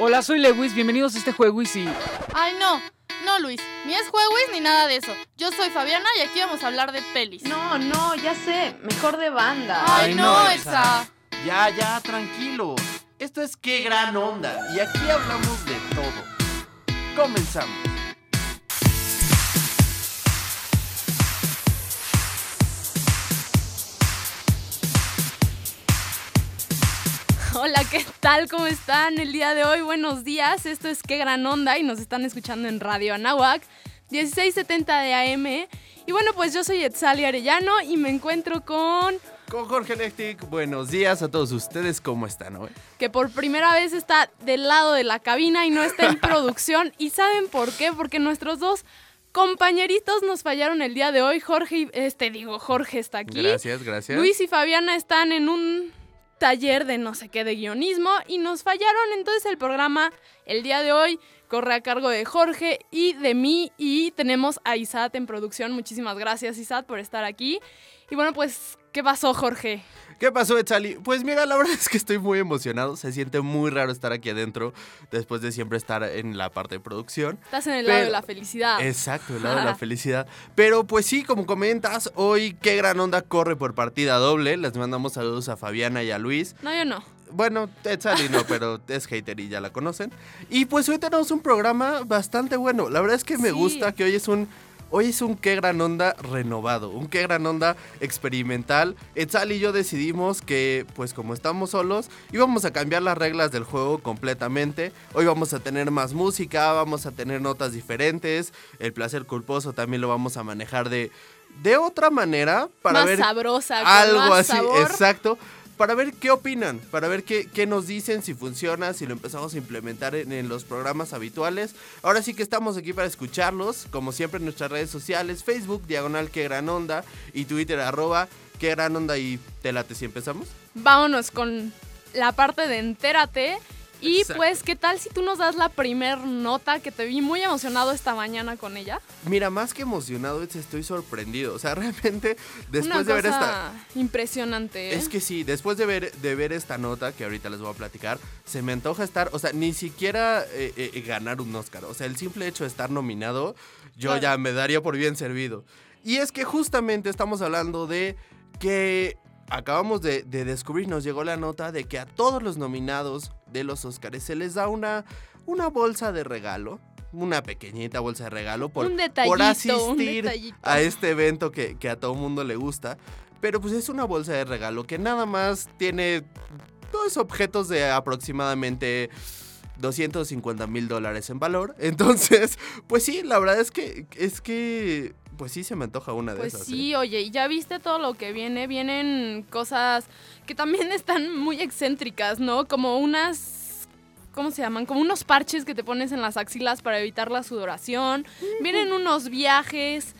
Hola, soy Lewis, bienvenidos a este juego y. Ay, no, no, Luis, ni es jueguis ni nada de eso. Yo soy Fabiana y aquí vamos a hablar de pelis. No, no, ya sé, mejor de banda. Ay, Ay, no, no, Exa. Ya, ya, tranquilo. Esto es qué gran onda y aquí hablamos de todo. Comenzamos. Hola, ¿qué tal? ¿Cómo están el día de hoy? Buenos días, esto es Qué Gran Onda y nos están escuchando en Radio Anahuac, 1670 de AM. Y bueno, pues yo soy Etzali Arellano y me encuentro con Con Jorge Electric, buenos días a todos ustedes, ¿cómo están hoy? que por primera vez está del lado de la cabina y no está en producción. ¿Y saben por qué? Porque nuestros dos compañeritos nos fallaron el día de hoy. Jorge, y- este digo, Jorge está aquí. Gracias, gracias. Luis y Fabiana están en un taller de no sé qué de guionismo y nos fallaron. Entonces el programa el día de hoy corre a cargo de Jorge y de mí y tenemos a Isat en producción. Muchísimas gracias Isat por estar aquí. Y bueno, pues, ¿qué pasó Jorge? ¿Qué pasó, Etzali? Pues mira, la verdad es que estoy muy emocionado. Se siente muy raro estar aquí adentro después de siempre estar en la parte de producción. Estás en el lado de la felicidad. Exacto, el lado de la felicidad. Pero pues sí, como comentas, hoy qué gran onda corre por partida doble. Les mandamos saludos a Fabiana y a Luis. No, yo no. Bueno, Etzali no, pero es hater y ya la conocen. Y pues hoy tenemos un programa bastante bueno. La verdad es que me Sí. gusta que hoy es un... Hoy es un qué gran onda renovado, un qué gran onda experimental. Etzal y yo decidimos que, pues como estamos solos, íbamos a cambiar las reglas del juego completamente. Hoy vamos a tener más música, vamos a tener notas diferentes. El placer culposo también lo vamos a manejar de, de otra manera para más ver sabrosa, algo más así, sabor. exacto. Para ver qué opinan, para ver qué, qué nos dicen, si funciona, si lo empezamos a implementar en, los programas habituales. Ahora sí que estamos aquí para escucharlos, como siempre en nuestras redes sociales, Facebook, diagonal que gran onda, y Twitter, arroba que gran onda, y te late si empezamos. Vámonos con la parte de entérate. Y Exacto. pues, ¿qué tal si tú nos das la primer nota que te vi muy emocionado esta mañana con ella? Mira, más que emocionado, es- estoy sorprendido. O sea, realmente, después Una de ver esta... impresionante. ¿eh? Es que sí, después de ver, de ver esta nota que ahorita les voy a platicar, se me antoja estar, o sea, ni siquiera eh, eh, ganar un Oscar. O sea, el simple hecho de estar nominado, yo Claro. ya me daría por bien servido. Y es que justamente estamos hablando de que acabamos de, de descubrir, nos llegó la nota de que a todos los nominados de los Oscars se les da una, una bolsa de regalo. Una pequeñita bolsa de regalo por, un asistir a este evento que, que a todo mundo le gusta. Pero pues es una bolsa de regalo que nada más tiene dos objetos de aproximadamente 250 mil dólares en valor. Entonces, pues sí, la verdad es que, es que, pues sí se me antoja una de Pues esas. sí, ¿eh? oye, y ya viste todo lo que viene. Vienen cosas que también están muy excéntricas, ¿no? Como unas. ¿Cómo se llaman? Como unos parches que te pones en las axilas para evitar la sudoración. Vienen unos viajes.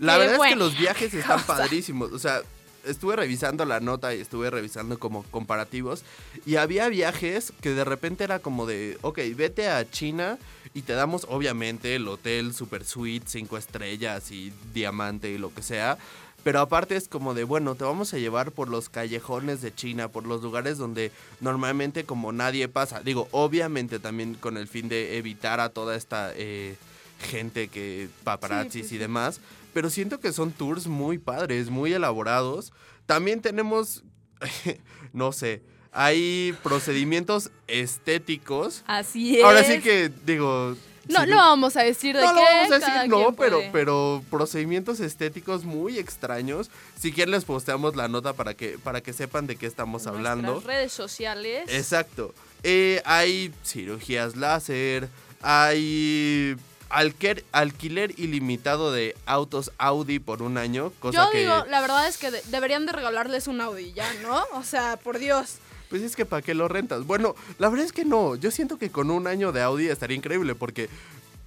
La verdad es que los viajes están cosa. padrísimos. O sea, estuve revisando la nota y estuve revisando como comparativos. Y había viajes que de repente era como de, ok, vete a China y te damos obviamente el hotel super suite, cinco estrellas y diamante y lo que sea. Pero aparte es como de, bueno, te vamos a llevar por los callejones de China, por los lugares donde normalmente como nadie pasa. Digo, obviamente también con el fin de evitar a toda esta eh, gente que paparazzis pues y demás. Pero siento que son tours muy padres, muy elaborados. También tenemos, no sé, hay procedimientos estéticos. Así es. Ahora sí que digo... No, no vamos a decir de no qué. lo vamos a decir, no, pero, puede. pero procedimientos estéticos muy extraños. Si quieren les posteamos la nota para que, para que sepan de qué estamos En hablando. redes sociales. Exacto. Eh, hay cirugías láser, hay alquer- alquiler ilimitado de autos Audi por un año, cosa Yo que digo, la verdad es que de- deberían de regalarles un Audi ya, ¿no? O sea, por Dios. pues es que para qué lo rentas. Bueno, la verdad es que no. Yo siento que con un año de Audi estaría increíble porque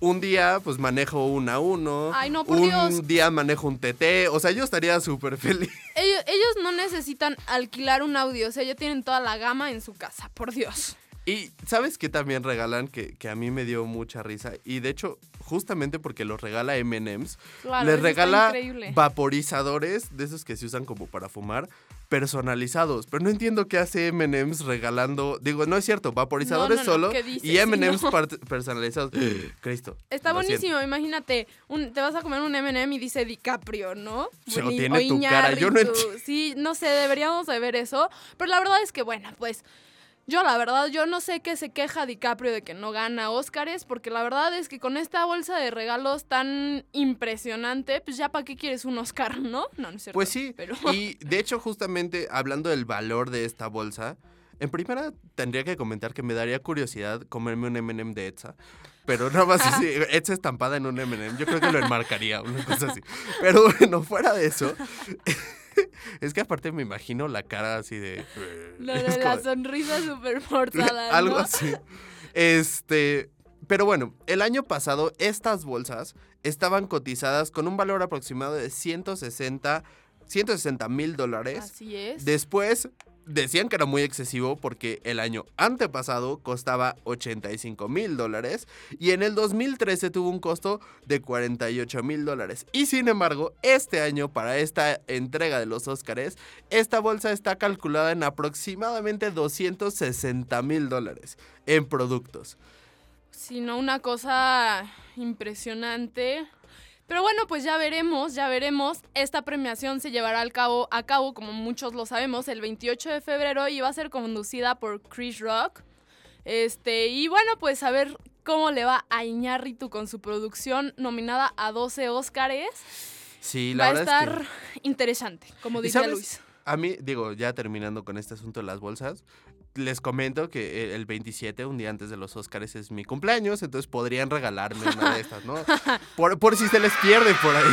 un día pues manejo un A1, Ay, no, por un Dios. día manejo un TT, o sea, yo estaría súper feliz. Ellos, ellos no necesitan alquilar un Audi, o sea, ya tienen toda la gama en su casa, por Dios. Y ¿sabes qué también regalan? Que, que a mí me dio mucha risa. Y de hecho, justamente porque los regala MMs, Claro, les regala vaporizadores de esos que se usan como para fumar personalizados. Pero no entiendo qué hace MMs regalando. Digo, no es cierto, vaporizadores No, no, no, solo y MMs Sí, personalizados. Cristo. Está lo siento. buenísimo, imagínate, un- te vas a comer un M&M y dice DiCaprio, ¿no? Sí, o Boni- tiene tu cara, yo no Iñárritu. enti- Sí, no sé, deberíamos de ver eso, pero la verdad es que, bueno, pues... Yo la verdad, yo no sé qué se queja DiCaprio de que no gana Óscares, porque la verdad es que con esta bolsa de regalos tan impresionante, pues ya para qué quieres un Oscar, ¿no? No, no es cierto. Pues sí. Pero... Y de hecho, justamente hablando del valor de esta bolsa, en primera tendría que comentar que me daría curiosidad comerme un M&M de Etza. Pero nada más así, Etza estampada en un M&M. Yo creo que lo enmarcaría, una cosa así. Pero bueno, fuera de eso, es que aparte me imagino la cara así de... Lo es de la sonrisa súper forzada, ¿no? Algo así. Este. Pero bueno, el año pasado estas bolsas estaban cotizadas con un valor aproximado de 160 160 mil dólares. Así es. Después decían que era muy excesivo porque el año antepasado costaba 85 mil dólares y en el 2013 tuvo un costo de 48 mil dólares. Y sin embargo, este año para esta entrega de los Óscares, esta bolsa está calculada en aproximadamente 260 mil dólares en productos. sino una cosa impresionante. Pero bueno, pues ya veremos, ya veremos. Esta premiación se llevará al cabo, a cabo, como muchos lo sabemos, el 28 de febrero y va a ser conducida por Chris Rock. Este, y bueno, pues a ver cómo le va a Iñárritu con su producción nominada a 12 Óscares. Sí, Va la a verdad es estar que... interesante, como ¿Y diría sabes? Luis. A mí, digo, ya terminando con este asunto de las bolsas, les comento que el- el 27, un día antes de los Óscares, es mi cumpleaños, entonces podrían regalarme una de estas, ¿no? Por, por si se les pierde por ahí.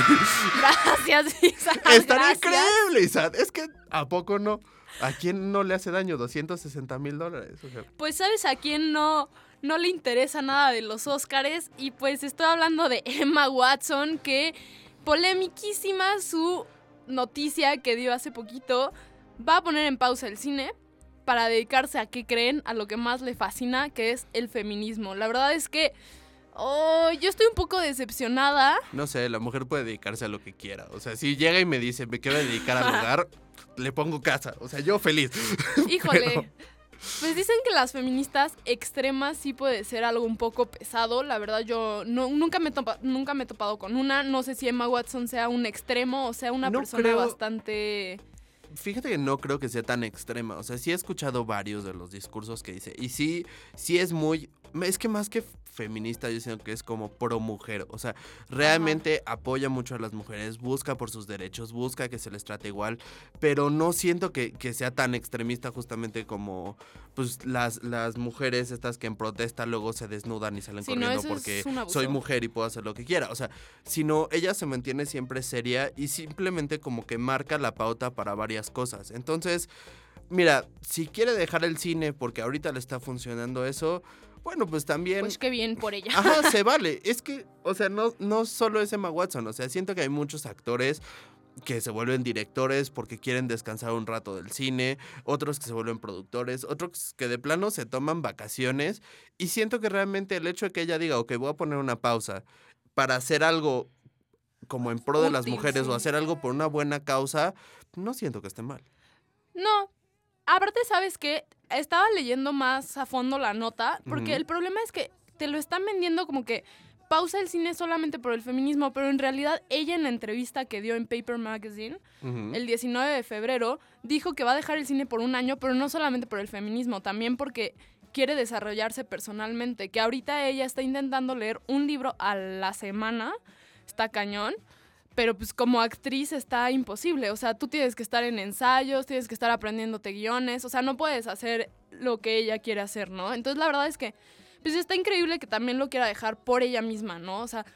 Gracias, Isa. Estaría increíble, Isaac. Es que, ¿a poco no? ¿A quién no le hace daño? 260 mil dólares. O sea, Pues sabes a quién no, no le interesa nada de los Óscares y pues estoy hablando de Emma Watson que polemiquísima su noticia que dio hace poquito va a poner en pausa el cine para dedicarse a qué creen, a lo que más le fascina, que es el feminismo. La verdad es que oh, yo estoy un poco decepcionada. no sé, la mujer puede dedicarse a lo que quiera. O sea, si llega y me dice, me quiero dedicar al hogar, le pongo casa. O sea, yo feliz. Híjole. Pero- Pues dicen que las feministas extremas sí puede ser algo un poco pesado. La verdad, yo no- nunca, me topa- nunca me he topado con una. No sé si Emma Watson sea un extremo o sea una No persona creo- bastante. Fíjate que no creo que sea tan extrema. O sea, sí he escuchado varios de los discursos que dice. Y sí, sí es muy. Es que más que feminista, yo siento que es como pro mujer. O sea, realmente apoya mucho a las mujeres, busca por sus derechos, busca que se les trate igual. Pero no siento que, que sea tan extremista, justamente como pues las, las mujeres estas que en protesta luego se desnudan y salen Sí, corriendo porque soy mujer y puedo hacer lo que quiera. O sea, sino ella se mantiene siempre seria y simplemente como que marca la pauta para varias cosas. Entonces, mira, si quiere dejar el cine porque ahorita le está funcionando eso, bueno, pues también... Pues qué bien por ella. Ajá, se vale. Es que, o sea, no, no solo es Emma Watson, o sea, siento que hay muchos actores que se vuelven directores porque quieren descansar un rato del cine, otros que se vuelven productores, otros que de plano se toman vacaciones y siento que realmente el hecho de que ella diga, ok, voy a poner una pausa para hacer algo como en pro de las mujeres o hacer algo por una buena causa, no siento que esté mal. No. Aparte, ¿sabes qué? Estaba leyendo más a fondo la nota, porque el problema es que te lo están vendiendo como que pausa el cine solamente por el feminismo, pero en realidad ella en la entrevista que dio en Paper Magazine, el 19 de febrero, dijo que va a dejar el cine por un año, pero no solamente por el feminismo, también porque quiere desarrollarse personalmente, que ahorita ella está intentando leer un libro a la semana, está cañón, pero pues como actriz está imposible, o sea, tú tienes que estar en ensayos, tienes que estar aprendiéndote guiones, o sea, no puedes hacer lo que ella quiere hacer, ¿no? Entonces la verdad es que, pues está increíble que también lo quiera dejar por ella misma, ¿no? O sea,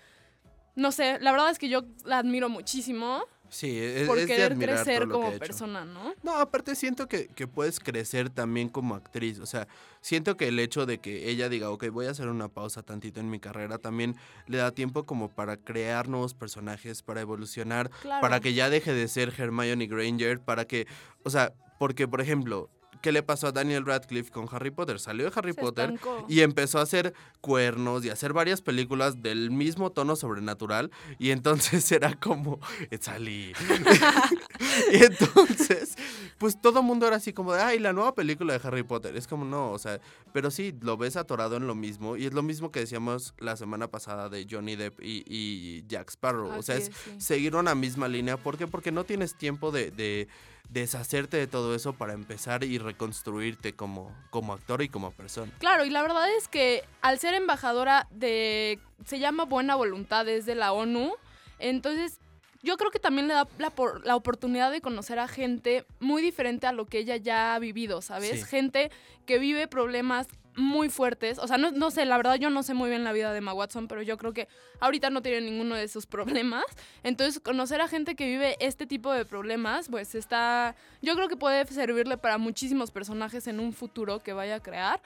no sé, la verdad es que yo la admiro muchísimo Sí, es, por es de querer todo crecer como persona, ¿no? No, aparte siento que, que puedes crecer también como actriz. O sea, siento que el hecho de que ella diga, ok, voy a hacer una pausa tantito en mi carrera, también le da tiempo como para crear nuevos personajes, para evolucionar, Claro. para que ya deje de ser Hermione Granger, para que, o sea, porque por ejemplo, ¿qué le pasó a Daniel Radcliffe con Harry Potter? Salió de Harry Se Potter estancó. y empezó a hacer cuernos y a hacer varias películas del mismo tono sobrenatural y entonces era como salí y entonces pues todo el mundo era así como de ay la nueva película de Harry Potter es como no o sea pero sí lo ves atorado en lo mismo y es lo mismo que decíamos la semana pasada de Johnny Depp y, y Jack Sparrow o sea es es, sí. seguir una misma línea ¿por qué? porque no tienes tiempo de, de deshacerte de todo eso para empezar y reconstruirte como, como actor y como persona. Claro, y la verdad es que al ser embajadora de, se llama Buena Voluntad, es de la ONU, entonces yo creo que también le da la, por- la oportunidad de conocer a gente muy diferente a lo que ella ya ha vivido, ¿sabes? Sí. Gente que vive problemas muy fuertes, o sea, no, no sé, la verdad yo no sé muy bien la vida de Emma Watson, pero yo creo que ahorita no tiene ninguno de esos problemas, entonces conocer a gente que vive este tipo de problemas, pues está, yo creo que puede servirle para muchísimos personajes en un futuro que vaya a crear.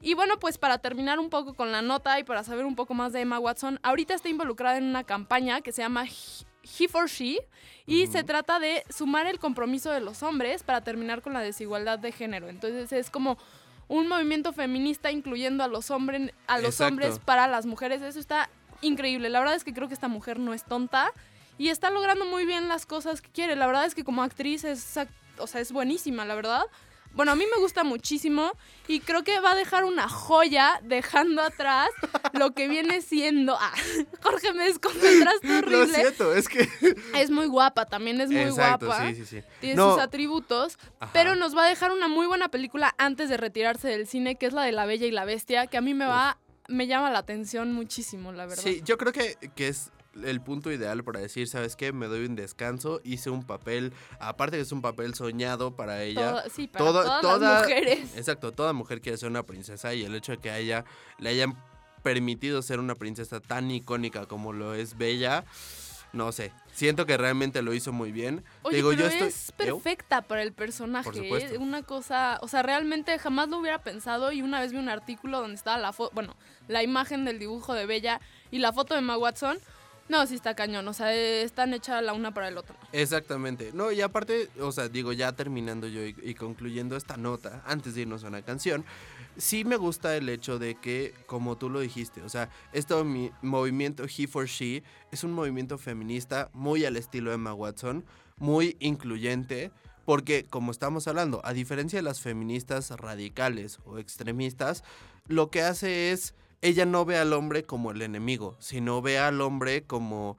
Y bueno, pues para terminar un poco con la nota y para saber un poco más de Emma Watson, ahorita está involucrada en una campaña que se llama He for She y se trata de sumar el compromiso de los hombres para terminar con la desigualdad de género. Entonces es como un movimiento feminista incluyendo a los hombres a los Exacto. hombres para las mujeres. Eso está increíble. La verdad es que creo que esta mujer no es tonta y está logrando muy bien las cosas que quiere. La verdad es que como actriz es, o sea, es buenísima, la verdad. Bueno, a mí me gusta muchísimo y creo que va a dejar una joya dejando atrás lo que viene siendo... Ah, Jorge, me desconcentraste Lo horrible. siento, es que... Es muy guapa, también es muy Exacto, guapa. sí, sí, sí. Tiene No, sus atributos, Ajá. pero nos va a dejar una muy buena película antes de retirarse del cine, que es la de La Bella y la Bestia, que a mí me va, me llama la atención muchísimo, la verdad. Sí, yo creo que, que es el punto ideal para decir, ¿sabes qué? Me doy un descanso, hice un papel, aparte que es un papel soñado para ella. Sí, para Toda- todas toda- las mujeres. Exacto, toda mujer quiere ser una princesa y el hecho de que a ella le hayan permitido ser una princesa tan icónica como lo es Bella, no sé, siento que realmente lo hizo muy bien. Oye, Digo, pero yo estoy... es perfecta para el personaje. Por ¿eh? Una cosa, o sea, realmente jamás lo hubiera pensado y una vez vi un artículo donde estaba la foto, bueno, la imagen del dibujo de Bella y la foto de Emma Watson. No, sí está cañón, o sea, están hechas la una para el otro. Exactamente. No, y aparte, o sea, digo, ya terminando yo y, concluyendo esta nota, antes de irnos a una canción, sí me gusta el hecho de que, como tú lo dijiste, o sea, este mi- movimiento He for She es un movimiento feminista muy al estilo Emma Watson, muy incluyente. Porque, como estamos hablando, a diferencia de las feministas radicales o extremistas, lo que hace es, ella no ve al hombre como el enemigo, sino ve al hombre como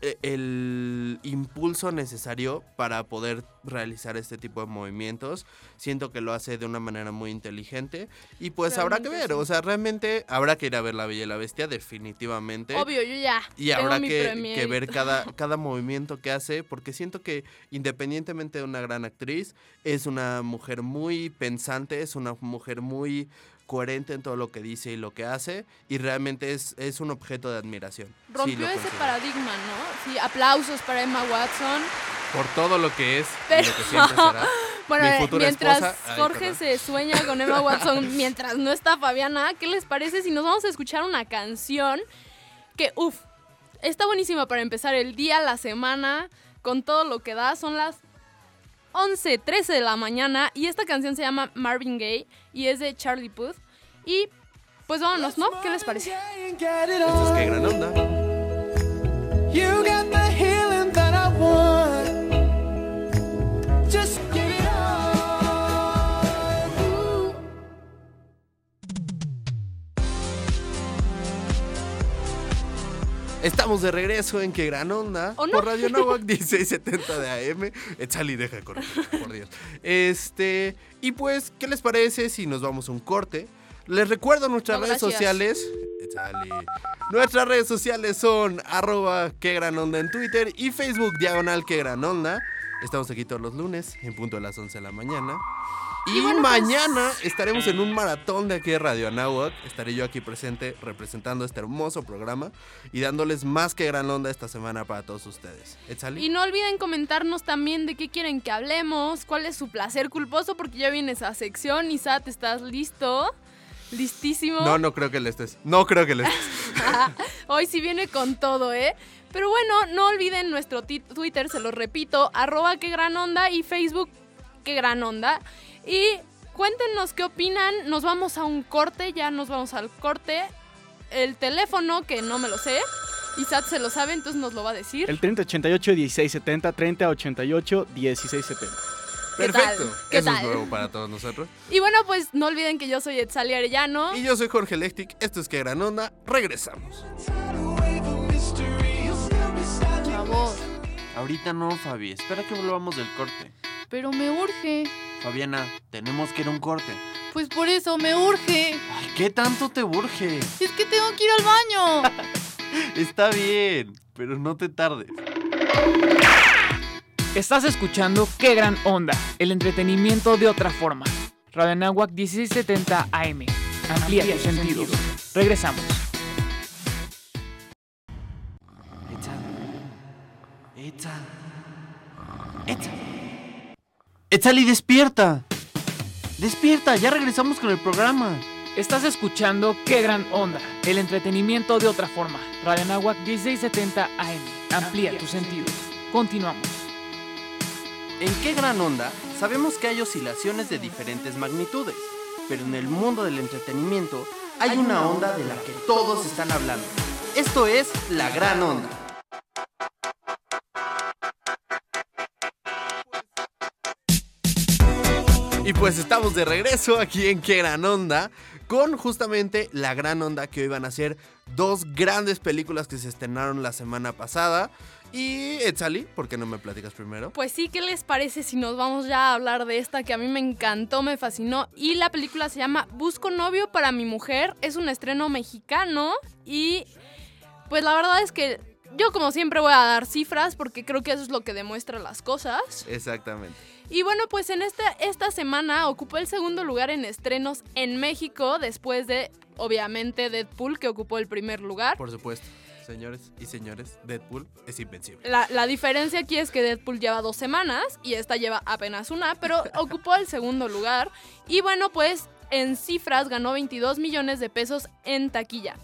eh, el impulso necesario para poder realizar este tipo de movimientos. Siento que lo hace de una manera muy inteligente y pues habrá que ver, sí. o sea, realmente habrá que ir a ver La Bella y la Bestia, definitivamente. Obvio, yo ya. Y tengo habrá mi que, que ver cada, cada movimiento que hace, porque siento que independientemente de una gran actriz, es una mujer muy pensante, es una mujer muy coherente en todo lo que dice y lo que hace, y realmente es, es un objeto de admiración. Rompió ese paradigma, ¿no? Sí, aplausos para Emma Watson. Por todo lo que es Pero- y lo que siempre será. Bueno, Mi eh, mientras esposa- ay, Jorge perdón. se sueña con Emma Watson, mientras no está Fabiana, ¿qué les parece si nos vamos a escuchar una canción que, uff, está buenísima para empezar el día, la semana, con todo lo que da? Son las 11, 13 de la mañana y esta canción se llama Marvin Gaye y es de Charlie Puth. Y pues vámonos, ¿no? ¿Qué les parece? Esto es que gran onda. You got the Estamos de regreso en Que Gran Onda ¿O no? por Radio Novak 1670 de AM. Echale y deja de correr, por Dios. Este, y pues, ¿qué les parece si nos vamos a un corte? Les recuerdo nuestras No, redes gracias. sociales. Échale. Nuestras redes sociales son arroba que gran onda en Twitter y Facebook diagonal que gran onda. Estamos aquí todos los lunes en punto de las 11 de la mañana. Y, bueno, pues- mañana estaremos en un maratón de aquí de Radio Anáhuac. Estaré yo aquí presente representando este hermoso programa y dándoles más que gran onda esta semana para todos ustedes. Échale. Y no olviden comentarnos también de qué quieren que hablemos, cuál es su placer culposo, porque ya viene esa sección. Isat, ¿estás listo? ¿Listísimo? No, no creo que le estés. No creo que le estés. Hoy sí viene con todo, ¿eh? Pero bueno, no olviden nuestro Twitter, se lo repito, arroba que gran onda y Facebook que gran onda. Y cuéntenos qué opinan. Nos vamos a un corte, ya nos vamos al corte. El teléfono, que no me lo sé. Isaac se lo sabe, entonces nos lo va a decir. El 3088 1670, 3088 1670. ¿Qué Perfecto. tal? ¿Qué Eso tal? es nuevo para todos nosotros. Y bueno, pues no olviden que yo soy Etzali Arellano. Y yo soy Jorge Lectic. Esto es Que Gran Onda. Regresamos. Chavos, Ahorita no, Fabi. Espera que volvamos del corte. Pero me urge. Fabiana, tenemos que ir a un corte. Pues por eso me urge. Ay, ¿qué tanto te urge? Es que tengo que ir al baño. Está bien, pero no te tardes. Estás escuchando Qué Gran Onda, el entretenimiento de otra forma. Radio Anáhuac 1670 AM. Amplía tus sentidos. Regresamos. Etzali, despierta. Despierta, ya regresamos con el programa. Estás escuchando Qué Gran Onda, el entretenimiento de otra forma. Radio Anáhuac 1670 AM. Amplía tus sentidos. Continuamos. En qué gran onda sabemos que hay oscilaciones de diferentes magnitudes, pero en el mundo del entretenimiento hay una onda de la que todos están hablando. Esto es la gran onda. Y pues estamos de regreso aquí en Qué Gran Onda. Con justamente la gran onda que hoy van a ser dos grandes películas que se estrenaron la semana pasada. Y Etzali, ¿por qué no me platicas primero? Pues sí, ¿qué les parece si nos vamos ya a hablar de esta que a mí me encantó, me fascinó? Y la película se llama Busco novio para mi mujer. Es un estreno mexicano y pues la verdad es que yo como siempre voy a dar cifras porque creo que eso es lo que demuestra las cosas. Exactamente. Y bueno, pues en esta, esta semana ocupó el segundo lugar en estrenos en México después de, obviamente, Deadpool, que ocupó el primer lugar. Por supuesto. Señores y señores, Deadpool es invencible. La, la diferencia aquí es que Deadpool lleva dos semanas y esta lleva apenas una, pero ocupó el segundo lugar. Y bueno, pues en cifras ganó 22 millones de pesos en taquilla.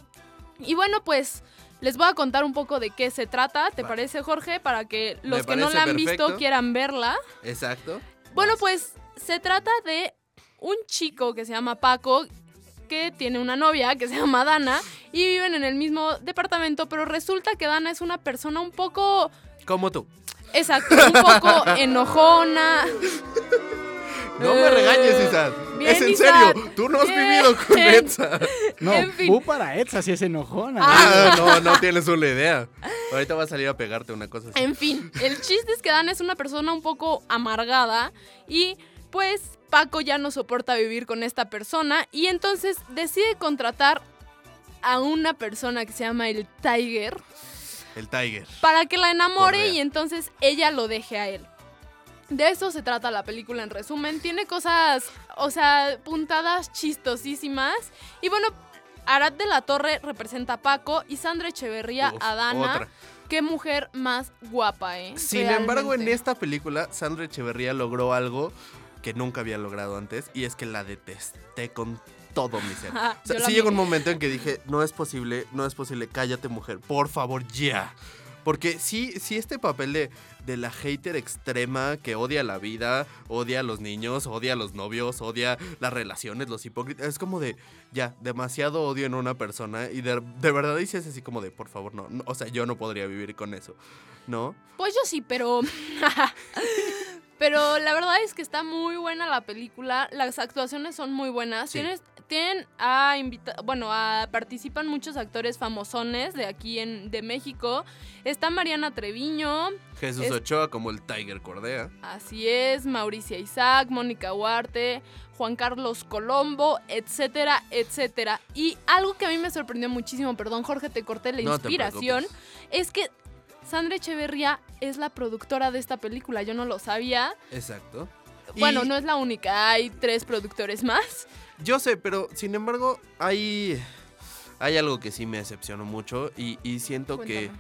Y bueno, pues les voy a contar un poco de qué se trata, ¿te parece Jorge? Para que los que no la han visto quieran verla. Exacto. Bueno, pues se trata de un chico que se llama Paco que tiene una novia que se llama Dana y viven en el mismo departamento, pero resulta que Dana es una persona un poco, Como tú. exacto, un poco enojona. No me Eh, regañes, Isaac. bien, es en serio. Tú no has Bien. vivido con Etza. No, En fin. bu para Etza si es enojona. Ah, no, no tienes una idea. Ahorita va a salir a pegarte una cosa así. En fin, el chiste es que Dana es una persona un poco amargada y pues Paco ya no soporta vivir con esta persona y entonces decide contratar a una persona que se llama el Tiger El Tiger. para que la enamore Correa. y entonces ella lo deje a él. De eso se trata la película en resumen. Tiene cosas, o sea, puntadas chistosísimas. Y bueno, Arad de la Torre representa a Paco y Sandra Echeverría Uf, a Dana. otra. Qué mujer más guapa, ¿eh? Sin embargo, en esta película, Sandra Echeverría logró algo que nunca había logrado antes y es que la detesté con todo mi ser. Ah, O sea, sí llegó un momento en que dije, no es posible, no es posible, cállate mujer, por favor, ya. Porque sí, sí este papel de, de la hater extrema que odia la vida, odia a los niños, odia a los novios, odia las relaciones, los hipócritas, es como de, ya, demasiado odio en una persona y de, de verdad dices así como de, por favor, no, no, o sea, yo no podría vivir con eso, ¿no? Pues yo sí, pero. pero la verdad es que está muy buena la película. Las actuaciones son muy buenas. Sí. Tienes, tienen a invita bueno, a, participan muchos actores famosones de aquí en de México. Está Mariana Treviño, Jesús Es- Ochoa como el Tiger Cordea. así es, Mauricia Isaac, Mónica Huarte, Juan Carlos Colombo, etcétera, etcétera. Y algo que a mí me sorprendió muchísimo, perdón Jorge, te corté la No inspiración, es que Sandra Echeverría es la productora de esta película, yo no lo sabía. Exacto. Y- Bueno, no es la única, hay tres productores más. Yo sé, pero sin embargo, hay, hay algo que sí me decepcionó mucho y, y siento que, Cuéntame.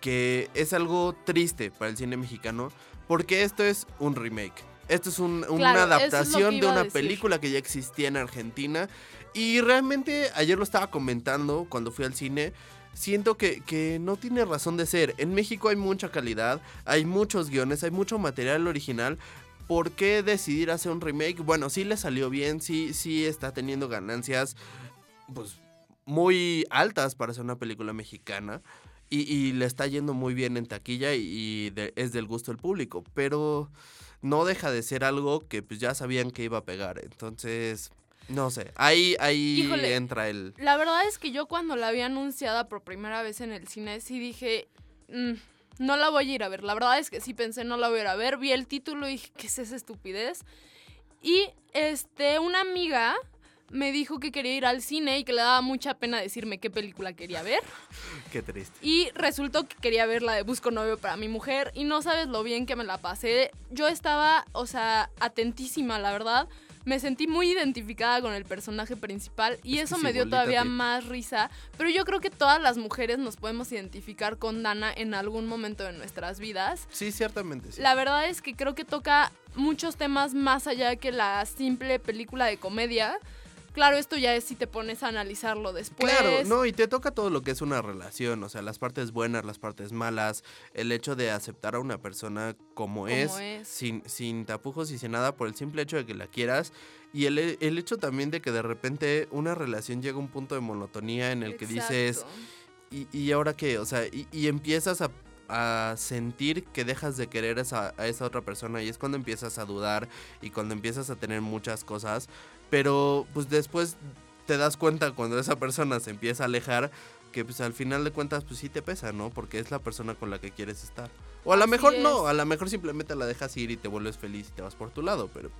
que es algo triste para el cine mexicano porque esto es un remake. Esto es un- Claro, una es adaptación de una película que ya existía en Argentina. Y realmente ayer lo estaba comentando cuando fui al cine. Siento que, que no tiene razón de ser. En México hay mucha calidad, hay muchos guiones, hay mucho material original. ¿por qué decidir hacer un remake? Bueno, sí le salió bien, sí, sí está teniendo ganancias, pues, muy altas para ser una película mexicana. Y, le está yendo muy bien en taquilla y, es del gusto del público. Pero no deja de ser algo que pues ya sabían que iba a pegar. Entonces, no sé. Ahí, ahí Híjole. entra el. La verdad es que yo cuando la vi anunciada por primera vez en el cine, sí dije, "Mm, no la voy a ir a ver. La verdad es que sí pensé, no la voy a ir a ver. Vi el título y dije, ¿qué es esa estupidez? Y este, una amiga me dijo que quería ir al cine y que le daba mucha pena decirme qué película quería ver. Qué triste. Y resultó que quería ver la de Busco novio para mi mujer y no sabes lo bien que me la pasé. Yo estaba, o sea, atentísima, la verdad. Me sentí muy identificada con el personaje principal y Es eso me dio todavía más risa. Pero yo creo que todas las mujeres nos podemos identificar con Dana en algún momento de nuestras vidas. Sí, ciertamente. Sí. La verdad es que creo que toca muchos temas más allá que la simple película de comedia. Claro, esto ya es si te pones a analizarlo después. Claro, no, y te toca todo lo que es una relación, o sea, las partes buenas, las partes malas, el hecho de aceptar a una persona como, es, es. Sin, sin tapujos y sin nada, por el simple hecho de que la quieras, y el, el hecho también de que de repente una relación llega a un punto de monotonía en el que dices. ¿y, y ahora qué? O sea, y, y empiezas a, a sentir que dejas de querer a esa otra persona, y es cuando empiezas a dudar y cuando empiezas a tener muchas cosas, pero pues después te das cuenta cuando esa persona se empieza a alejar que pues al final de cuentas pues sí te pesa, ¿no? Porque es la persona con la que quieres estar. O a lo mejor no, es. a lo mejor simplemente la dejas ir y te vuelves feliz y te vas por tu lado, pero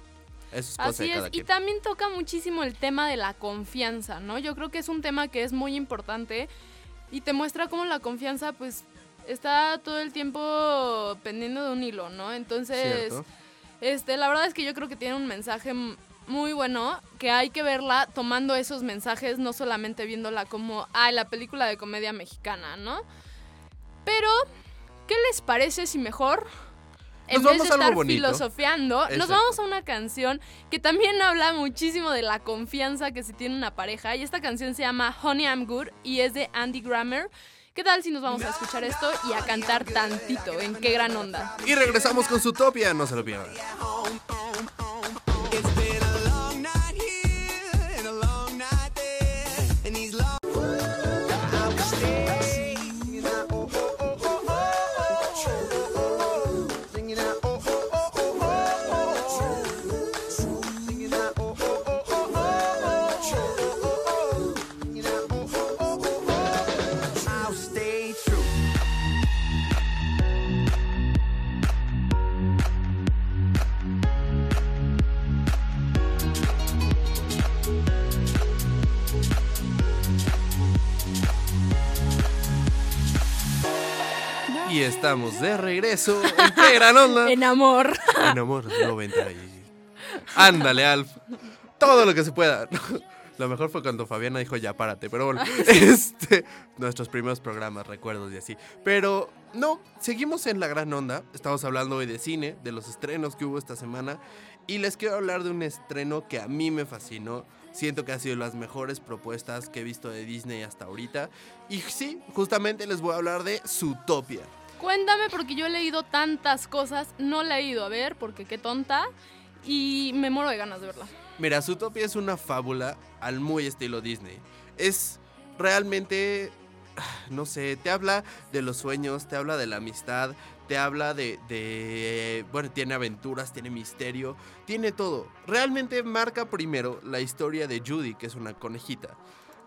eso es cosa Así de es, cada y quien. también toca muchísimo el tema de la confianza, ¿no? Yo creo que es un tema que es muy importante y te muestra cómo la confianza, pues, está todo el tiempo pendiendo de un hilo, ¿no? Entonces, ¿Cierto? este, la verdad es que yo creo que tiene un mensaje muy bueno, que hay que verla tomando esos mensajes, no solamente viéndola como, ay, la película de comedia mexicana, ¿no? Pero, ¿qué les parece si mejor, en Nos vez de estar filosofiando, nos vamos a una canción que también habla muchísimo de la confianza que se tiene una pareja? Y esta canción se llama Honey I'm Good y es de Andy Grammer. ¿Qué tal si nos vamos a escuchar esto y a cantar tantito? ¿En qué gran onda? Y regresamos con Zootopia, no se lo pierdan. Estamos de regreso. ¿En qué gran onda? En amor. En amor 90 y... Ándale, Alf. Todo lo que se pueda. Lo mejor fue cuando Fabiana dijo ya párate, pero bueno, este, nuestros primeros programas, recuerdos y así. Pero no, seguimos en la gran onda. Estamos hablando hoy de cine, de los estrenos que hubo esta semana. Y les quiero hablar de un estreno que a mí me fascinó. Siento que ha sido las mejores propuestas que he visto de Disney hasta ahorita. Y sí, justamente les voy a hablar de Zootopia. Cuéntame porque yo he leído tantas cosas, no la he ido a ver porque qué tonta y me muero de ganas de verla. Mira, Zootopia es una fábula al muy estilo Disney. Es realmente, no sé, te habla de los sueños, te habla de la amistad, te habla de, de, bueno, tiene aventuras, tiene misterio, tiene todo. Realmente marca primero la historia de Judy, que es una conejita,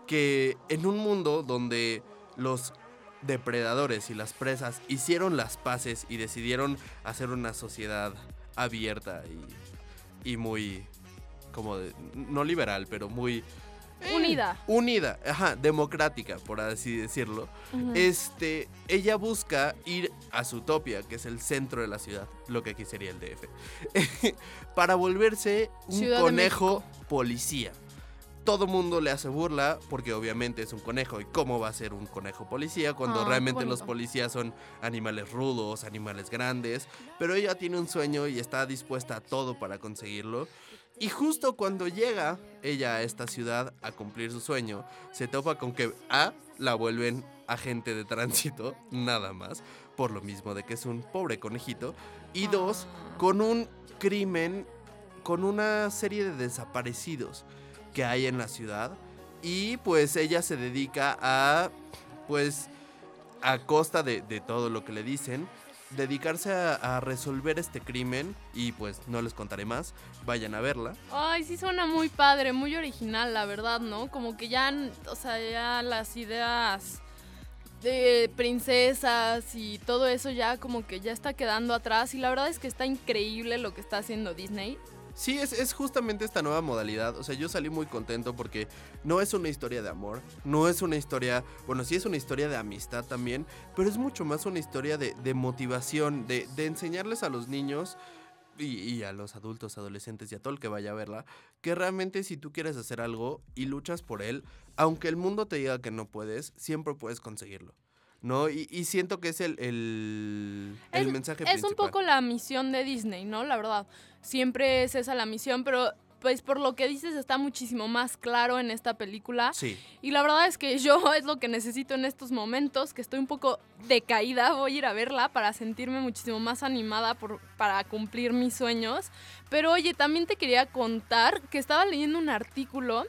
que en un mundo donde los depredadores y las presas hicieron las paces y decidieron hacer una sociedad abierta y, y muy, como, de- no liberal, pero muy... Unida. Unida, ajá, democrática, por así decirlo. Este, ella busca ir a Zootopia, que es el centro de la ciudad, lo que aquí sería el DF, para volverse un Ciudad conejo policía. Todo mundo le hace burla porque obviamente es un conejo y cómo va a ser un conejo policía cuando Ah, realmente los policías son animales rudos, animales grandes, pero ella tiene un sueño y está dispuesta a todo para conseguirlo. Y justo cuando llega ella a esta ciudad a cumplir su sueño, se topa con que A, la vuelven agente de tránsito, nada más, por lo mismo de que es un pobre conejito. Y dos, con un crimen, con una serie de desaparecidos que hay en la ciudad. Y pues ella se dedica a, pues, a costa de, de todo lo que le dicen, dedicarse a, a resolver este crimen. Y pues no les contaré más, vayan a verla. Ay, sí suena muy padre, muy original, la verdad, ¿no? Como que ya, o sea, ya las ideas de princesas y todo eso ya como que ya está quedando atrás y la verdad es que está increíble lo que está haciendo Disney. Sí, es, es justamente esta nueva modalidad. O sea, yo salí muy contento porque no es una historia de amor, no es una historia, bueno, sí es una historia de amistad también, pero es mucho más una historia de, de motivación, de, de enseñarles a los niños y, y a los adultos, adolescentes y a todo el que vaya a verla, que realmente si tú quieres hacer algo y luchas por él, aunque el mundo te diga que no puedes, siempre puedes conseguirlo. ¿No? Y, y siento que es el, el, el Es- mensaje Es principal. un poco la misión de Disney, ¿no? La verdad, siempre es esa la misión, pero pues por lo que dices está muchísimo más claro en esta película. Sí. Y la verdad es que yo es lo que necesito en estos momentos, que estoy un poco decaída, voy a ir a verla para sentirme muchísimo más animada por, para cumplir mis sueños. Pero oye, también te quería contar que estaba leyendo un artículo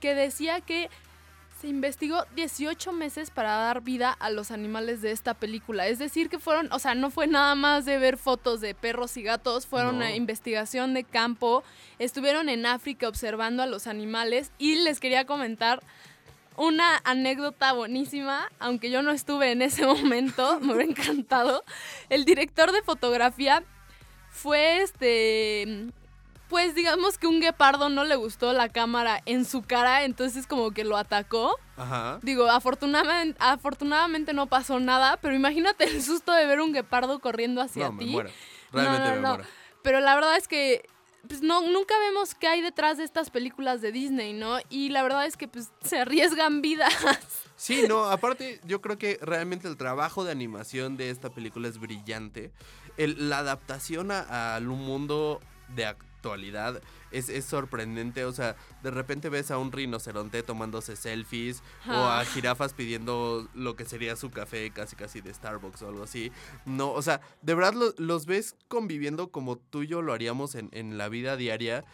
que decía que se investigó 18 meses para dar vida a los animales de esta película. Es decir, que fueron, o sea, no fue nada más de ver fotos de perros y gatos, fueron No. una investigación de campo, estuvieron en África observando a los animales y les quería comentar una anécdota buenísima, aunque yo no estuve en ese momento, me hubiera encantado. El director de fotografía fue este pues digamos que un guepardo no le gustó la cámara en su cara, entonces como que lo atacó. Ajá. Digo, afortunadamente, afortunadamente no pasó nada, pero imagínate el susto de ver un guepardo corriendo hacia No, me ti. muero. No, Realmente no, me muero. Pero la verdad es que pues no, nunca vemos qué hay detrás de estas películas de Disney, ¿no? Y la verdad es que pues se arriesgan vidas. Sí, no, aparte yo creo que realmente el trabajo de animación de esta película es brillante. El- la adaptación a- al mundo de actualidad es, es sorprendente. O sea, de repente ves a un rinoceronte tomándose selfies o a Ah. jirafas pidiendo lo que sería su café casi casi de Starbucks o algo así. No, o sea, de verdad lo- los ves conviviendo como tú y yo lo haríamos en, en la vida diaria.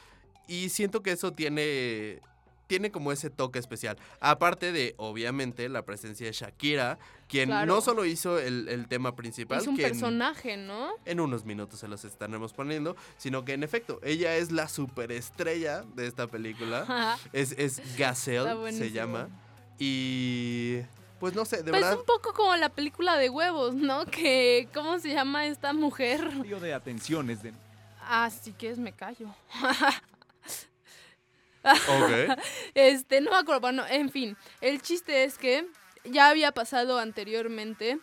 Y siento que eso tiene tiene como ese toque especial. Aparte de, obviamente, la presencia de Shakira, quien Claro. no solo hizo el, el tema principal, Es un que en- personaje, ¿no? en unos minutos se los estaremos poniendo, sino que en efecto, ella es la superestrella de esta película. Ajá. es, es Gazelle, se llama. Y pues no sé, de Pues verdad. un poco como la película de huevos, ¿no? Que, ¿cómo se llama esta mujer? Río de atenciones de... Ah, sí que es, me callo. Ok. Este, no me acuerdo. Bueno, en fin, el chiste es que ya había pasado anteriormente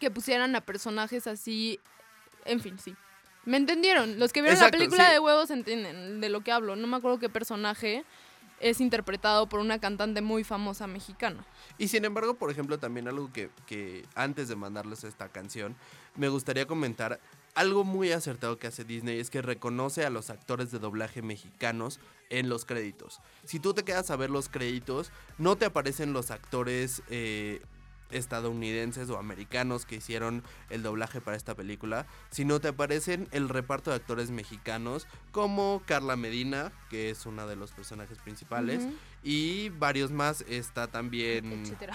que pusieran a personajes así. En fin, sí. ¿Me entendieron? Los que vieron Exacto, la película sí. de huevos entienden de lo que hablo. No me acuerdo qué personaje es interpretado por una cantante muy famosa mexicana. Y sin embargo, por ejemplo, también algo que, que antes de mandarles esta canción, me gustaría comentar algo muy acertado que hace Disney es que reconoce a los actores de doblaje mexicanos en los créditos. Si tú te quedas a ver los créditos, no te aparecen los actores eh, estadounidenses o americanos que hicieron el doblaje para esta película, sino te aparecen el reparto de actores mexicanos como Carla Medina, que es una de los personajes principales, y varios más. Está también etcétera.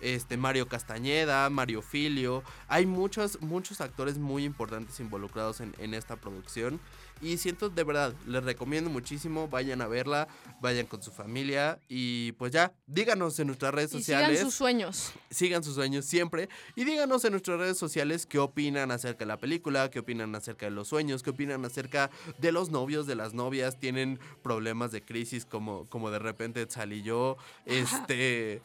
este Mario Castañeda, Mario Filio. Hay muchos, muchos actores muy importantes involucrados en, en esta producción. Y siento de verdad, les recomiendo muchísimo. Vayan a verla, vayan con su familia. Y pues ya, díganos en nuestras redes Y sociales. sigan sus sueños. sigan sus sueños siempre. Y díganos en nuestras redes sociales qué opinan acerca de la película, qué opinan acerca de los sueños, qué opinan acerca de los novios, de las novias. Tienen problemas de crisis como, como de repente Tzal y yo. Este.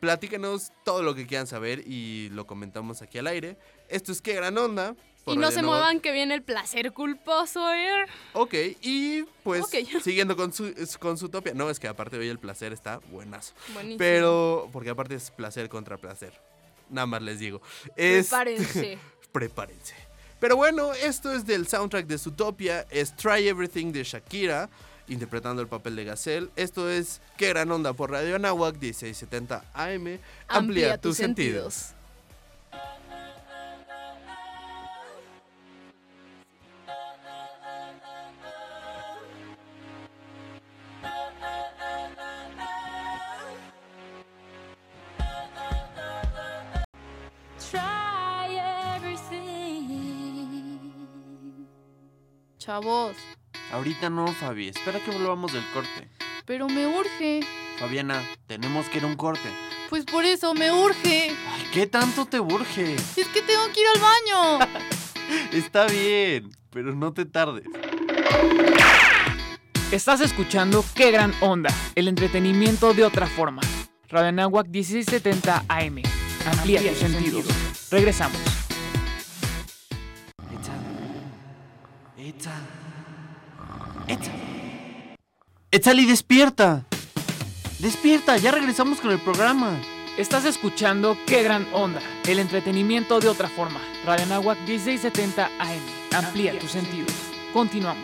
Platícanos todo lo que quieran saber y lo comentamos aquí al aire. Esto es Qué Gran Onda. Y no Radio se Nova. muevan que viene el placer culposo, ¿eh? Ok, y pues Ok. siguiendo con su, con su topia. No, es que aparte hoy el placer está buenazo. Buenísimo. Pero, porque aparte es placer contra placer. Nada más les digo. Es, Prepárense. prepárense. Pero bueno, esto es del soundtrack de Zootopia. Es Try Everything de Shakira, interpretando el papel de Gazelle. Esto es Qué Gran Onda por Radio Anáhuac 1670 AM. Amplía, tus, sentidos. chavos. Ahorita no, Fabi. Espera que volvamos del corte. Pero me urge. Fabiana, tenemos que ir a un corte. Pues por eso me urge. Ay, ¿qué tanto te urge? Es que tengo que ir al baño. Está bien, pero no te tardes. Estás escuchando Qué Gran Onda, el entretenimiento de otra forma. Radio Anáhuac 1670 AM. Amplía tus sentidos. Regresamos. Etzali, despierta. Despierta, ya regresamos con el programa. Estás escuchando Qué Gran Onda, el entretenimiento de otra forma. Radio Anáhuac 1670 AM. Amplía tus sentidos. Continuamos.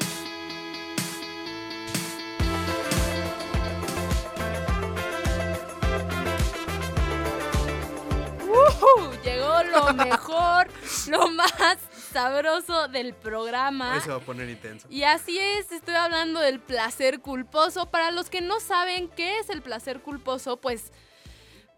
¡Ujú! Llegó lo mejor, lo más sabroso del programa. Hoy se va a poner intenso. Y así es, estoy hablando del placer culposo. Para los que no saben qué es el placer culposo, pues,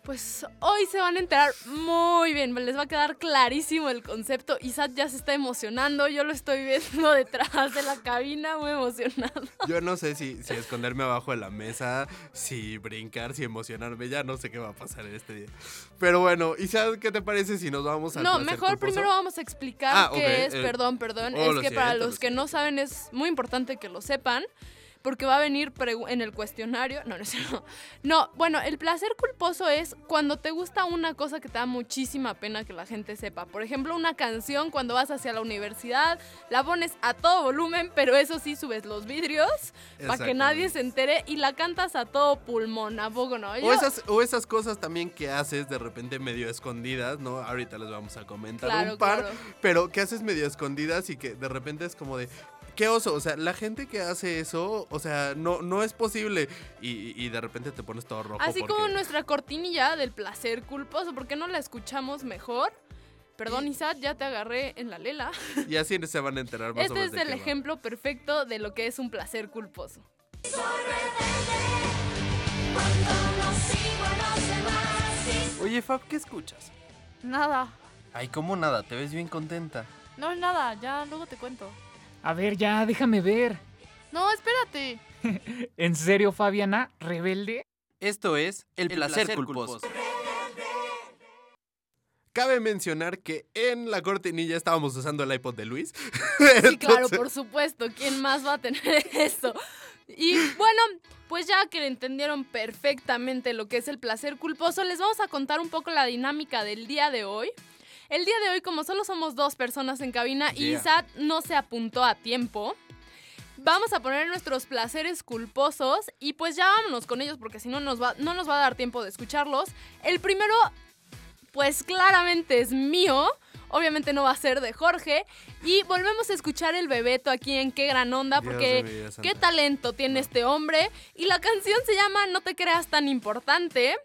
pues hoy se van a enterar muy bien. Les va a quedar clarísimo el concepto. Isaac ya se está emocionando. Yo lo estoy viendo detrás de la cabina, muy emocionado. Yo no sé si, si esconderme abajo de la mesa, si brincar, si emocionarme. Ya no sé qué va a pasar en este día. Pero bueno, ¿y sabes qué te parece si nos vamos al No, mejor culposo? primero vamos a explicar Ah, qué es. eh, perdón, perdón. oh, es que para los lo que no saben es muy importante que lo sepan. Porque va a venir en el cuestionario. No, no no. No, bueno, el placer culposo es cuando te gusta una cosa que te da muchísima pena que la gente sepa. Por ejemplo, una canción cuando vas hacia la universidad, la pones a todo volumen, pero eso sí subes los vidrios para que nadie se entere y la cantas a todo pulmón. ¿A poco no? O esas, o esas cosas también que haces de repente medio escondidas, ¿no? Ahorita les vamos a comentar Claro, un par, claro. pero que haces medio escondidas y que de repente es como de, qué oso, o sea, la gente que hace eso, o sea, no, no es posible y, y de repente te pones todo rojo. Así porque- como nuestra cortinilla del placer culposo, ¿por qué no la escuchamos mejor? Perdón, Isaac, ya te agarré en la lela. Y así se van a enterar más o Este es de el qué va. ejemplo perfecto de lo que es un placer culposo. Oye, Fab, ¿qué escuchas? Nada. Ay, ¿cómo nada? Te ves bien contenta. No, nada. Ya luego te cuento. A ver, ya, déjame ver. No, espérate. ¿En serio, Fabiana? ¿Rebelde? Esto es El, placer, culposo. Cabe mencionar que en la cortinilla estábamos usando el iPod de Luis. Sí, claro, por supuesto. ¿Quién más va a tener eso? Y bueno, pues ya que entendieron perfectamente lo que es el placer culposo, les vamos a contar un poco la dinámica del día de hoy. El día de hoy, como solo somos dos personas en cabina y. Isaac no se apuntó a tiempo, vamos a poner nuestros placeres culposos y pues ya vámonos con ellos porque si no nos va, no nos va a dar tiempo de escucharlos. El primero, pues claramente es mío. Obviamente no va a ser de Jorge. Y volvemos a escuchar el bebeto aquí en Qué Gran Onda, porque qué talento tiene este hombre. Y la canción se llama No te creas tan importante.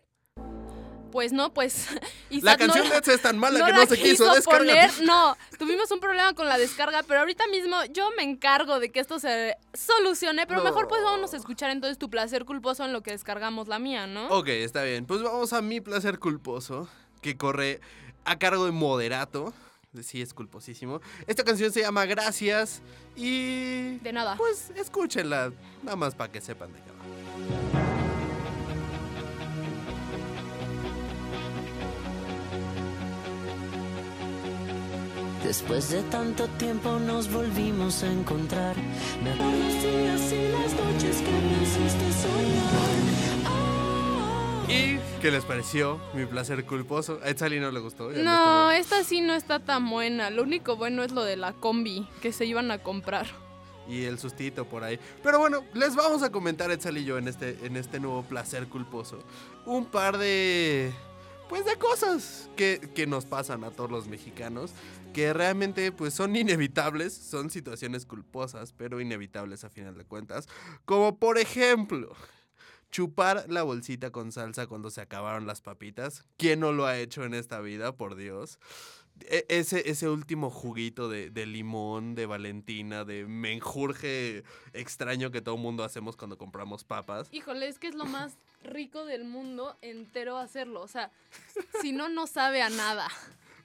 Pues no, pues. La Isaac no canción de es tan mala no que no se quiso descargar. poner. No, tuvimos un problema con la descarga, pero ahorita mismo yo me encargo de que esto se solucione. Pero No. mejor pues vámonos a escuchar entonces tu placer culposo en lo que descargamos la mía, ¿no? Ok, está bien. Pues vamos a mi placer culposo, que corre a cargo de Moderato. Sí, es culposísimo. Esta canción se llama Gracias y... De nada. Pues escúchenla, nada más para que sepan de qué va. Después de tanto tiempo nos volvimos a encontrar. Me los días y las noches que me hiciste soñar. Ah. ¿Y qué les pareció mi placer culposo? A Etzali no le gustó. ya No, estuvo- esta sí no está tan buena. Lo único bueno es lo de la combi que se iban a comprar. Y el sustito por ahí. Pero bueno, les vamos a comentar Etzal y yo en este, en este nuevo placer culposo. Un par de... Pues de cosas que, que nos pasan a todos los mexicanos. Que realmente pues son inevitables. Son situaciones culposas, pero inevitables a final de cuentas. Como por ejemplo... Chupar la bolsita con salsa cuando se acabaron las papitas. ¿Quién no lo ha hecho en esta vida, por Dios? E- ese, ese último juguito de, de limón, de Valentina, de menjurje extraño que todo mundo hacemos cuando compramos papas. Híjole, es que es lo más rico del mundo entero hacerlo. O sea, si no, no sabe a nada.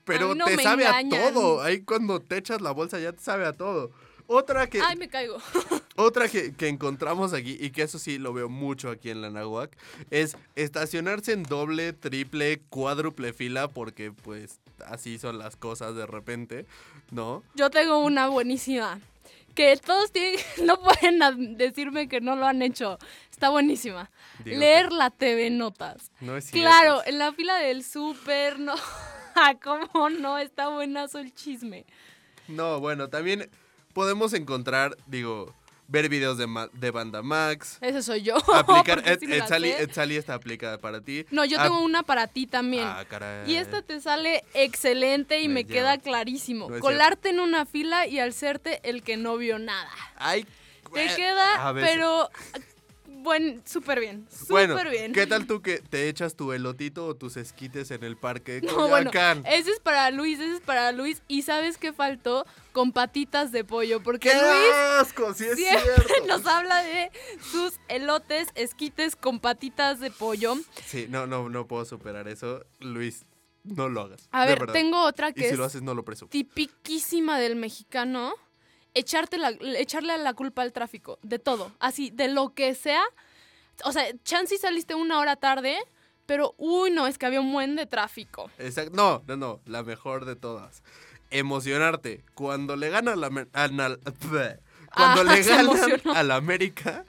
Pero no te sabe engañan. a todo. Ahí cuando te echas la bolsa ya te sabe a todo. Otra que, Ay, me caigo. otra que, que encontramos aquí, y que eso sí lo veo mucho aquí en la Nahuac, es estacionarse en doble, triple, cuádruple fila, porque pues así son las cosas de repente, ¿no? Yo tengo una buenísima. Que todos tienen, no pueden decirme que no lo han hecho. Está buenísima. Leer la TV Notas. No es cierto. Claro, en la fila del súper, no. ¿Cómo no? Está buenazo el chisme. No, bueno, también podemos encontrar, digo, ver videos de, ma- de Banda Max, Ese soy yo. aplicar, porque sí. Etzali está aplicada para ti. No, yo Ah, tengo una para ti también. Ah, caray. Y esta te sale excelente y Me queda clarísimo. No Colarte en una fila y al serte el que no vio nada. Ay, Te queda, pero buen, súper bien. Súper Bueno, bien. ¿qué tal tú que te echas tu elotito o tus esquites en el parque de No, bueno, ese es para Luis, ese es para Luis. Y ¿sabes qué faltó? Con patitas de pollo. Porque ¡Qué Luis asco! Sí es siempre cierto. nos habla de sus elotes, esquites con patitas de pollo. Sí, no, no, no puedo superar eso. Luis, no lo hagas. A ver, verdad. tengo otra Y que si es lo haces, no lo presumo. tipiquísima del mexicano. Echarte la, echarle la culpa al tráfico. De todo. Así, de lo que sea. O sea, chance y saliste una hora tarde. Pero, uy, no, es que había un buen de tráfico. Exacto. No, no, no. La mejor de todas. Emocionarte. Cuando le gana la Cuando Ah, le ganan al América,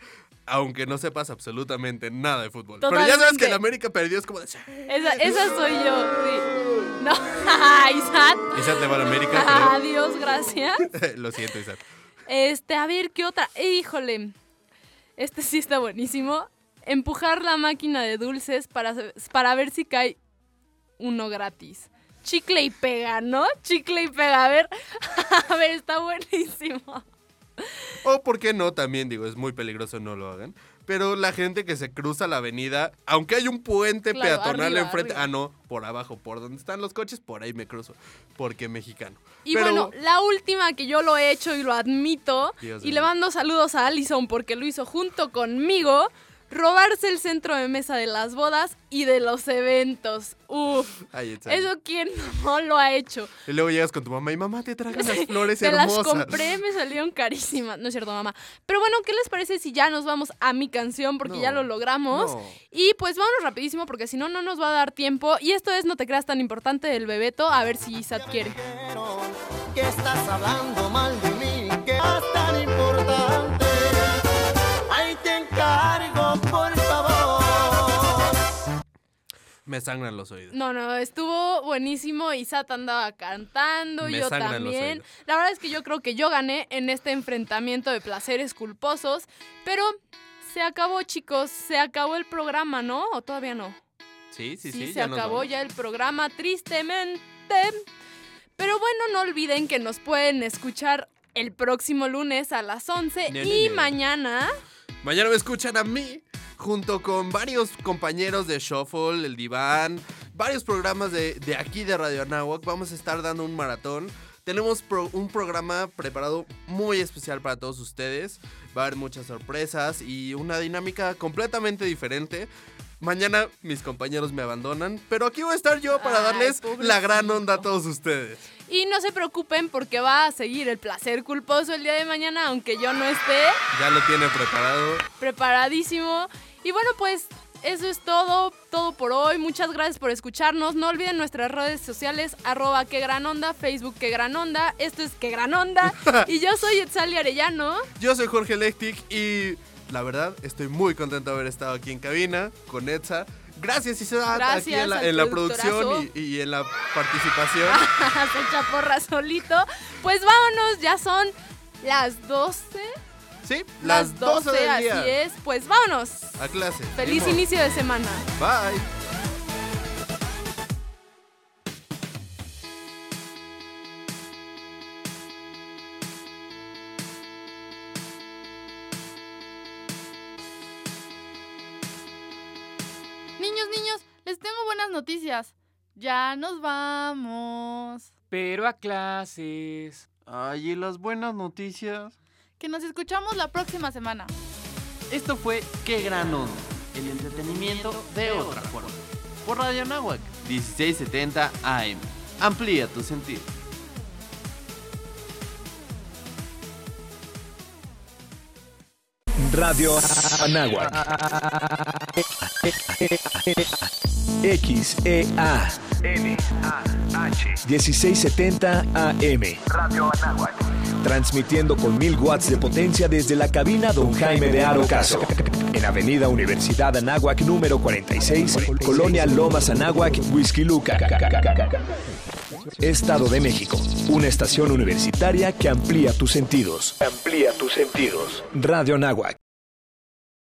aunque no sepas absolutamente nada de fútbol. Pero ya sabes que el América perdió, es como de. Esa, esa soy yo, sí. No, Isaac. Isaac le va al América, Adiós, gracias. Lo siento, Isaac. Este, a ver, ¿qué otra? Híjole. Este sí está buenísimo. Empujar la máquina de dulces para, para ver si cae uno gratis. Chicle y pega, ¿no? Chicle y pega. A ver, a ver, está buenísimo. O, ¿por qué no? También digo, es muy peligroso, no lo hagan. Pero la gente que se cruza la avenida, aunque hay un puente Claro, peatonal arriba, enfrente. arriba. Ah, no, por abajo, por donde están los coches, por ahí me cruzo. Porque mexicano. Y Pero- bueno, la última que yo lo he hecho y lo admito, Dios y le mando saludos a Allison porque lo hizo junto conmigo, robarse el centro de mesa de las bodas y de los eventos. Uf, eso quién no lo ha hecho. Y luego llegas con tu mamá y mamá te traje unas flores Te hermosas. las compré, me salieron carísimas. No es cierto, mamá. Pero bueno, ¿qué les parece si ya nos vamos a mi canción? Porque No, ya lo logramos. no. Y pues vámonos rapidísimo porque si no, no nos va a dar tiempo. Y esto es No te creas tan importante del Bebeto. A ver si Isat quiere. que estás hablando mal de mí, que es tan importante. Me sangran los oídos. No, no, estuvo buenísimo. Isat andaba cantando, Me yo también. La verdad es que yo creo que yo gané en este enfrentamiento de placeres culposos. Pero se acabó, chicos. Se acabó el programa, ¿no? ¿O todavía no? Sí, sí, Sí, sí. se acabó ya el programa, tristemente. Pero bueno, no olviden que nos pueden escuchar el próximo lunes a las 11 No, no, y no. mañana. Mañana me escuchan a mí, junto con varios compañeros de Shuffle, El Diván, varios programas de, de aquí de Radio Anáhuac. Vamos a estar dando un maratón. Tenemos pro- un programa preparado muy especial para todos ustedes. Va a haber muchas sorpresas y una dinámica completamente diferente. Mañana mis compañeros me abandonan, pero aquí voy a estar yo para Ay, darles la gran onda a todos ustedes. Y no se preocupen porque va a seguir el placer culposo el día de mañana, aunque yo no esté Ya lo tiene preparado. preparadísimo. Y bueno, pues eso es todo, todo por hoy. Muchas gracias por escucharnos. No olviden nuestras redes sociales, arroba que gran onda, Facebook que gran onda. Esto es que gran onda. y yo soy Etzali Arellano. Yo soy Jorge Lectic y la verdad estoy muy contento de haber estado aquí en cabina con Etza. Gracias Isaac aquí en la, en la producción y, y en la participación. Se chaporra solito. Pues vámonos, ya son las 12. Sí, las 12 del día. así es. Pues vámonos. A clase. Feliz inicio de semana. Bye. Niños, niños, les tengo buenas noticias. Ya nos vamos. Pero a clases. Ay, ¿y las buenas noticias? Que nos escuchamos la próxima semana. Esto fue Qué Gran Onda, el entretenimiento de otra forma. Por Radio Nahuac, 1670 AM. Amplía tu sentido. Radio Anáhuac. XEA. 1670 AM. Radio Anáhuac. Transmitiendo con mil watts de potencia desde la cabina Don Jaime de Aro Caso. En Avenida Universidad Anáhuac número 46, Colonia Lomas Anáhuac, Whisky Luca. Estado de México. Una estación universitaria que amplía tus sentidos. Amplía tus sentidos. Radio Anáhuac.